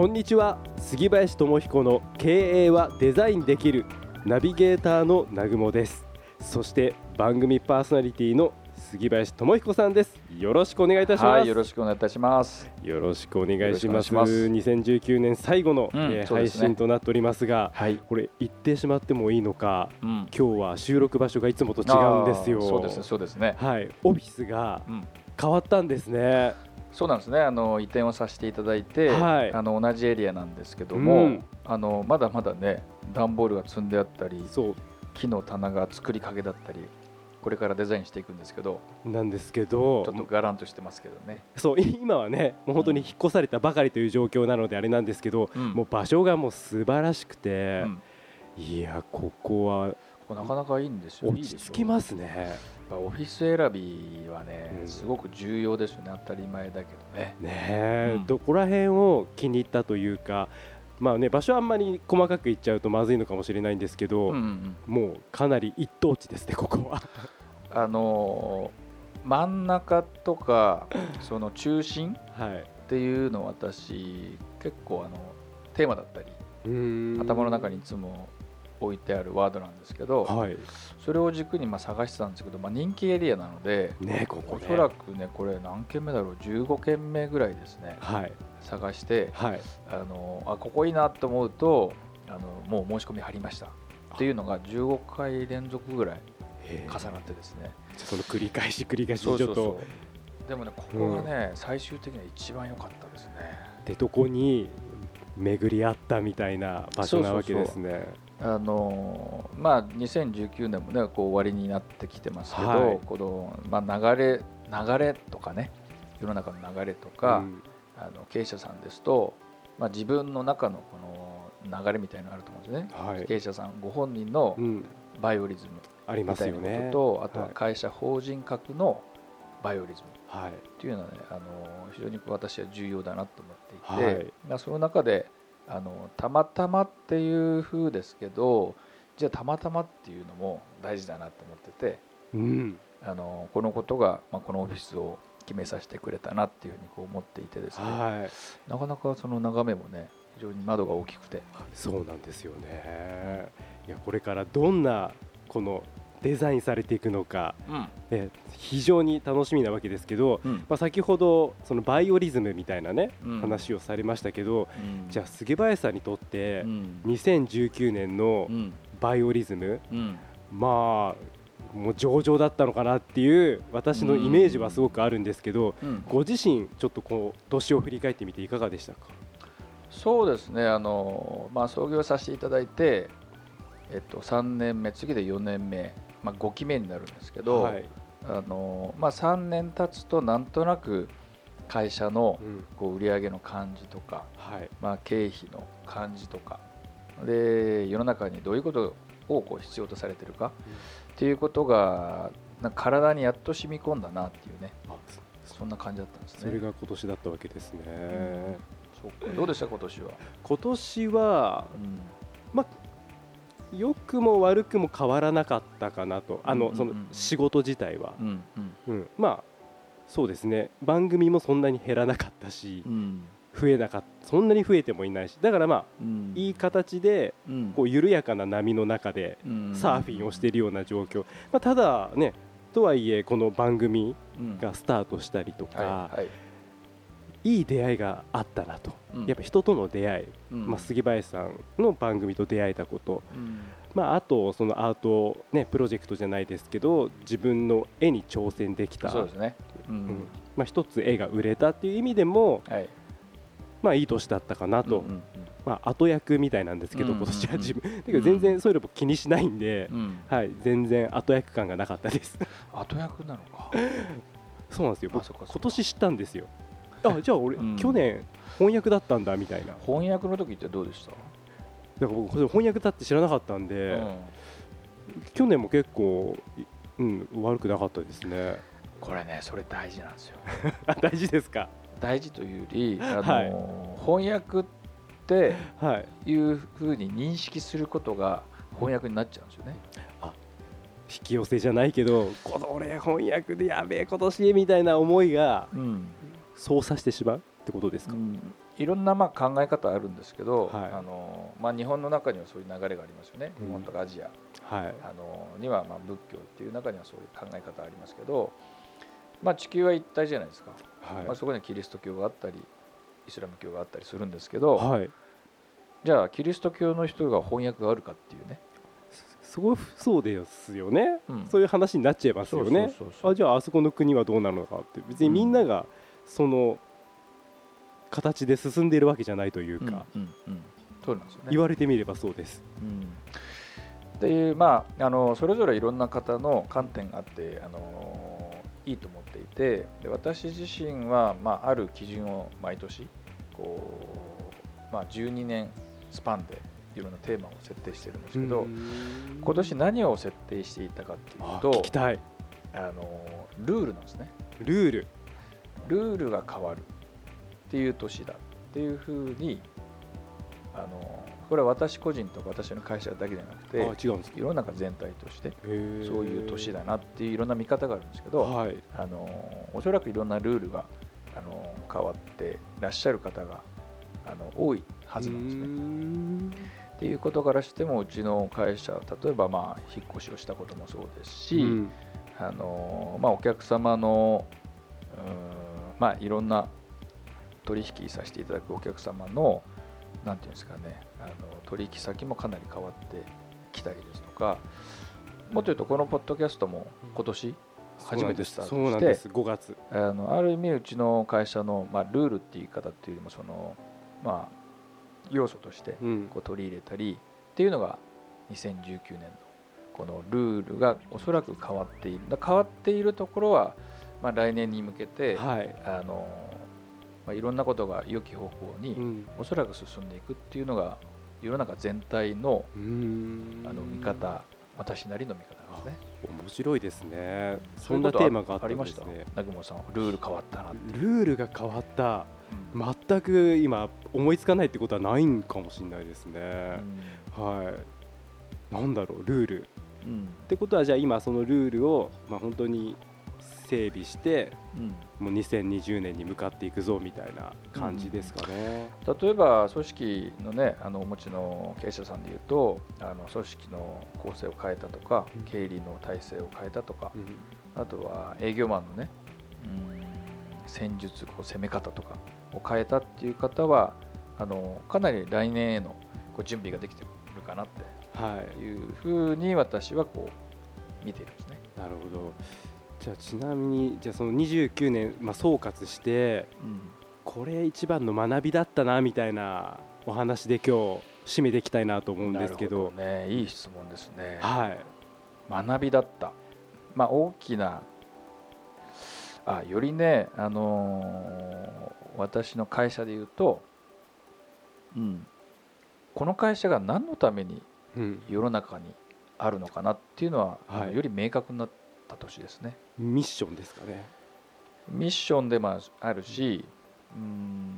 こんにちは。杉林智彦の経営はデザインできるナビゲーターの南雲です。そして番組パーソナリティの杉林智彦さんです。よろしくお願いいたします、はい、よろしくお願いいたします。よろしくお願いします。よろしくお願いします。2019年最後の、うんえー配信となっておりますがはい、これ言ってしまってもいいのかうん、今日は収録場所がいつもと違うんですよ。そうですねそうですね。はい。オフィスがうん。変わったんですねそうなんですね。あの移転をさせていただいて、はい。あの同じエリアなんですけども、うん。あのまだまだね段ボールが積んであったりそ木の棚が作りかけだったりこれからデザインしていくんですけどうなんですけどちょっとガランとしてますけどね、そう今はねもう本当に引っ越されたばかりという状況なのであれなんですけど、うん。もう場所がもう素晴らしくてう、ん。いやここはなかなかいいんですよ。落ち着きますねぱオフィス選びはね、うん。すごく重要ですよね。当たり前だけどね。ねえ、うん。どこら辺を気に入ったというかまあね場所あんまり細かく言っちゃうとまずいのかもしれないんですけど、うんうんもうかなり一等地ですねここは。あのー真ん中とか その中心はい。っていうのは私結構あのテーマだったり頭の中にいつも置いてあるワードなんですけどはい。それを軸にまあ探してたんですけど、まあ、人気エリアなのでねここね。おそらくねこれ何軒目だろう？15軒目ぐらいですね。はい。探してはい。あのあここいいなと思うとあのもう申し込み入りました。っていうのが15回連続ぐらい重なってですね。その繰り返し繰り返しちょっと。うでもねここがね、最終的には一番良かったですね。でとこに巡り合ったみたいな場所なわけですね。あのーまあ2019年もねこう終わりになってきてますけど、はい。このまあ流れ流れとかね世の中の流れとか、うん。あの経営者さんですと、まあ、自分の中のこの流れみたいなのがあると思うんですね、はい。経営者さんご本人のうん、バイオリズムみたいなますよね。ことと、あとははい。会社法人格のバイオリズムはい。っていうのはねあの非常に私は重要だなと思っていて、はい。まあその中であのたまたまっていう風ですけどじゃあたまたまっていうのも大事だなと思っててうん、あのこのことが、まあ、このオフィスを決めさせてくれたなっていうふうにこう思っていてですね、はい、なかなかその眺めもね非常に窓が大きくて。そうなんですよね。いやこれからどんなこのデザインされていくのか、え非常に楽しみなわけですけど、うん。まあ先ほどそのバイオリズムみたいなね、うん。話をされましたけど、うん。じゃあ杉林さんにとってうん。2019年のうん。バイオリズム、うん。まあもう上々だったのかなっていう私のイメージはすごくあるんですけど、うん。ご自身ちょっとこう年を振り返ってみていかがでしたか？そうですね。あの、まあ、創業させていただいて、えっと、3年目次で4年目、まあ、5期目になるんですけど、はい、あのまあ、3年経つとなんとなく会社のうん、こう売上の感じとか、はい、まあ、経費の感じとかで世の中にどういうことをこう必要とされてるか、っていうことがな体にやっと染み込んだなっていうねあそんな感じだったんですそれね。が今年だったわけですね。そうか。どうでした今年は、今年はうん良くも悪くも変わらなかったかなと。あの、うんうんうん。その仕事自体は、うんうん。うん、まあそうですね。番組もそんなに減らなかったしうん。増えなかった。そんなに増えてもいないし。だからまあうん。いい形でうん。こう緩やかな波の中でうん。サーフィンをしているような状況、まあ、ただねとはいえこの番組うん。がスタートしたりとか、はいはいいい出会いがあったなと、うん。やっぱ人との出会い、うん。まあ、杉林さんの番組と出会えたこと、うん。まあ、あとそのアート、ね、プロジェクトじゃないですけど自分の絵に挑戦できた、そうですね。ううん。んまあ、一つ絵が売れたっていう意味でも、はい。まあ、いい年だったかなと、うんうんまあ、後役みたいなんですけど、うん今年は自分、だけど全然そういうのも気にしないんで、うん。はい、全然後役感がなかったです。後役なのか。そうなんですよ。僕今年知ったんですよあじゃあ俺、うん。去年翻訳だったんだみたいな。翻訳の時ってどうでした、ら僕これ翻訳だって知らなかったんで、うん。去年も結構、いうん、悪くなかったですね。これねそれ大事なんですよ。あ大事ですか？大事というよりあの、はい。翻訳ってはい。いうふうに認識することが翻訳になっちゃうんですよね。引き寄せじゃないけどこの俺翻訳でやべえ今年みたいな思いがうん操作してしまうってことですか、いろんなまあ考え方あるんですけど、はい。あのまあ、日本の中にはそういう流れがありますよね、うん。日本とかアジア。はい。あのにはまあ仏教っていう中にはそういう考え方ありますけど、まあ、地球は一体じゃないですか、はい。まあ、そこにはキリスト教があったりイスラム教があったりするんですけど、はい。じゃあキリスト教の人が翻訳があるかっていうね、すごいそうですよね、うん。そういう話になっちゃいますよね。あじゃああそこの国はどうなるのかって。別にみんながその形で進んでいるわけじゃないというか、うんうんうんそうなんですよね。言われてみればそうです。うん。うまああのそれぞれいろんな方の観点があってあのいいと思っていてで私自身は、まあ、ある基準を毎年こう、まあ、12年スパンでいろんなテーマを設定してるんですけど、今年何を設定していたかっていうあとあのルールなんですね。ルールルールが変わるっていう年だっていうふうにあのこれは私個人とか私の会社だけじゃなくてあ違うんです世の中全体としてそういう年だなっていういろんな見方があるんですけど、はい。あのおそらくいろんなルールがあの変わってらっしゃる方があの多いはずなんですね。ねっていうことからしてもうちの会社例えばまあ引っ越しをしたこともそうですし、あのまあ、お客様のうーんまあいろんな取引させていただくお客様のなんていうんですかねあの取引先もかなり変わってきたりですとかもっと言うとこのポッドキャストも今年初めてスタートしてそうなんです。5月。あのある意味うちの会社の、まあ、ルールっていう言い方っていうよりもその、まあ、要素としてうん。こう取り入れたりっていうのが2019年のこのルールがおそらく変わっている。だ変わっているところは、まあ、来年に向けて、はい。あのまあ、いろんなことが良き方向にうん。おそらく進んでいくっていうのが世の中全体のあの見方私なりの見方ですね。面白いですね。そんなテーマがあったんありました？ですね南雲さんルール変わったなルールが変わった。うん全く今思いつかないってことはないんかもしれないですね、はい。なんだろうルール。うん。ってことはじゃあ今そのルールをまあ本当に整備してうん。もう2020年に向かっていくぞみたいな感じですかね、例えば組織のねあのお持ちの経営者さんでいうとあの組織の構成を変えたとかうん。経理の体制を変えたとかうん。あとは営業マンのねうん戦術こう攻め方とかを変えたっていう方はあのかなり来年へのこう準備ができてるかなっはい。ていうふうに私はこう見ているんですね。なるほどじゃあちなみにじゃあその29年、まあ、総括してこれ一番の学びだったなみたいなお話で今日締めていきたいなと思うんですけど。ね。いい質問ですね。はい。学びだった、まあ、大きなあよりね、あのー私の会社で言うと、うん、この会社が何のためにうん、世の中にあるのかなっていうのは、あのはい。より明確になった年ですね。ミッションですかね。ミッションでもあるし、うん、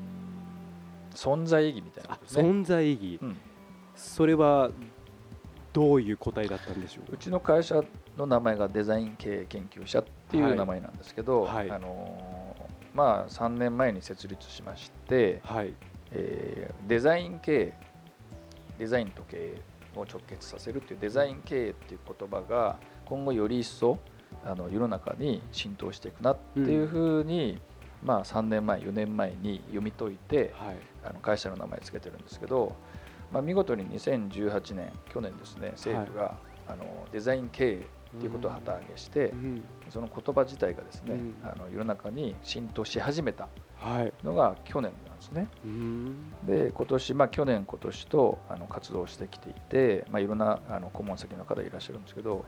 存在意義みたいなね。存在意義。うん。それはどういう答えだったんでしょう？うちの会社の名前がデザイン経営研究者っていう名前なんですけど、はい。あのーまあ、3年前に設立しまして、はい。えーデザイン経営デザインと経営を直結させるっていうデザイン経営っていう言葉が今後より一層あの世の中に浸透していくなっていうふうに、まあ、3年前4年前に読み解いてはい。あの会社の名前つけてるんですけど、まあ、見事に2018年去年ですね政府が、あのデザイン経営っていうことを旗揚げして、うんその言葉自体がですね、うん。あの世の中に浸透し始めたはい。のが去年なんですね。うん。で今年、まあ、去年今年とあの活動してきていて、まあ、いろんなあの顧問先の方いらっしゃるんですけどやっ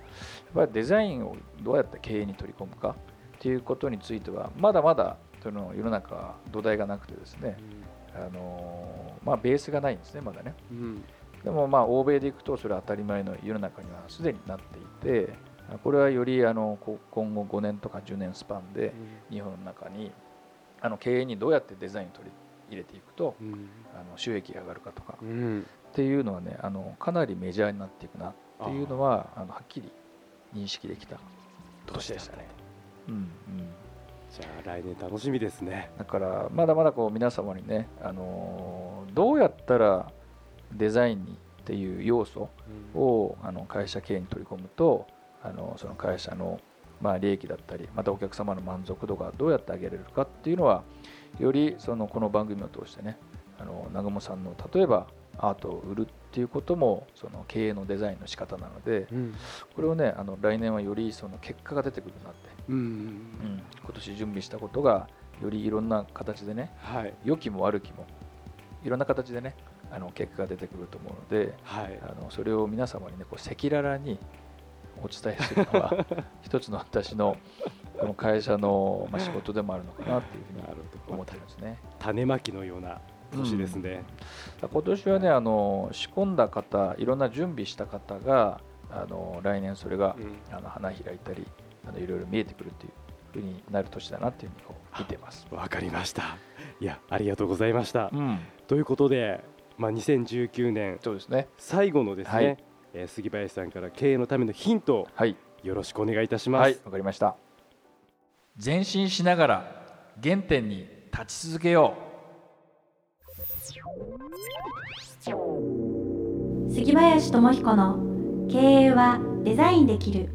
ぱりデザインをどうやって経営に取り込むかっていうことについてはまだまだその世の中土台がなくてですね、あのまあ、ベースがないんですねまだね、うん、でもまあ欧米でいくとそれは当たり前の世の中にはすでになっていてこれはよりあの今後5年とか10年スパンで日本の中にあの経営にどうやってデザインを取り入れていくと、あの収益が上がるかとか、っていうのはねあのかなりメジャーになっていくなっていうのはあのはっきり認識できた年でしたね。うんうん。じゃあ来年楽しみですね。だからまだまだこう皆様にね、あのどうやったらデザインにっていう要素を、あの会社経営に取り込むとあのその会社のまあ利益だったりまたお客様の満足度がどうやって上げられるかっていうのはよりそのこの番組を通してねあの南雲さんの例えばアートを売るっていうこともその経営のデザインの仕方なので、うん、これをねあの来年はよりその結果が出てくるなって、うん、うん、今年準備したことがよりいろんな形でね、はい、良きも悪きもいろんな形でねあの結果が出てくると思うので、はい、あのそれを皆様にねこう赤裸々にお伝えするのは一つの私のこの会社のまあ仕事でもあるのかなっていうふうに 思ってるんですね。種まきのような年ですね、うん、今年はねあの仕込んだ方いろんな準備した方があの来年それが、うん、あの花開いたりあのいろいろ見えてくるっていうふうになる年だなっていうふうに見てます。わかりました。いやありがとうございました、うん、ということで、まあ、2019年そうですね。最後のですね、はい、えー、杉林さんから経営のためのヒントを、はい、よろしくお願いいたします。はいわかりました。前進しながら原点に立ち続けよう。杉林智彦の経営はデザインできる。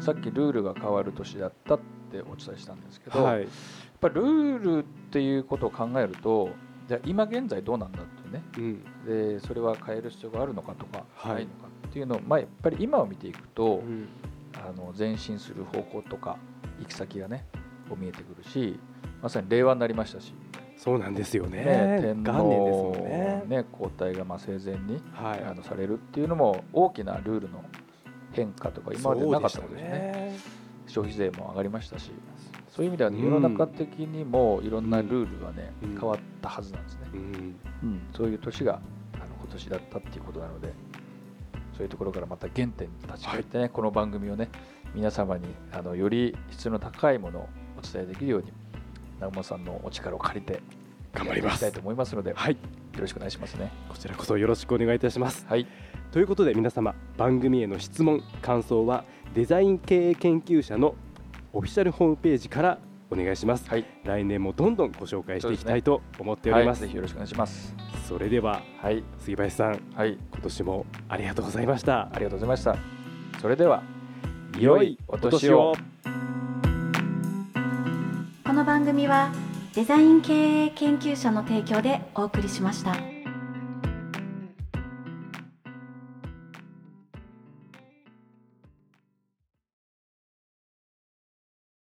さっきルールが変わる年だったってお伝えしたんですけど、はい、やっぱルールっていうことを考えるとじゃ今現在どうなんだってね、うん、でそれは変える必要があるのかとか、ないのかっていうのを、まあ、やっぱり今を見ていくと、うん、あの前進する方向とか行き先がねこう見えてくるしまさに令和になりましたし。そうなんですよね、ね、天皇ね。ね交代がまあ生前に、はい、あのされるっていうのも大きなルールの変化とか今までなかったことですね、ね、消費税も上がりましたしそういう意味では、ね、世の中的にもいろんなルールがね、うん、変わったはずなんですね、うん、うん、そういう年があの今年だったっていうことなのでそういうところからまた原点に立ち返ってね、はい、この番組をね皆様にあのより質の高いものをお伝えできるように南雲さんのお力を借りて頑張ります。たいと思いますので、はい、よろしくお願いしますね。こちらこそよろしくお願いいたします、はい、ということで皆様番組への質問感想はデザイン経営研究者のオフィシャルホームページからお願いします、はい、来年もどんどんご紹介していきたいと思っております、ねはい、ぜひよろしくお願いします。それでは、はい、杉林さん、はい、今年もありがとうございました。ありがとうございました。それでは良いお年を。この番組はデザイン経営研究者の提供でお送りしました。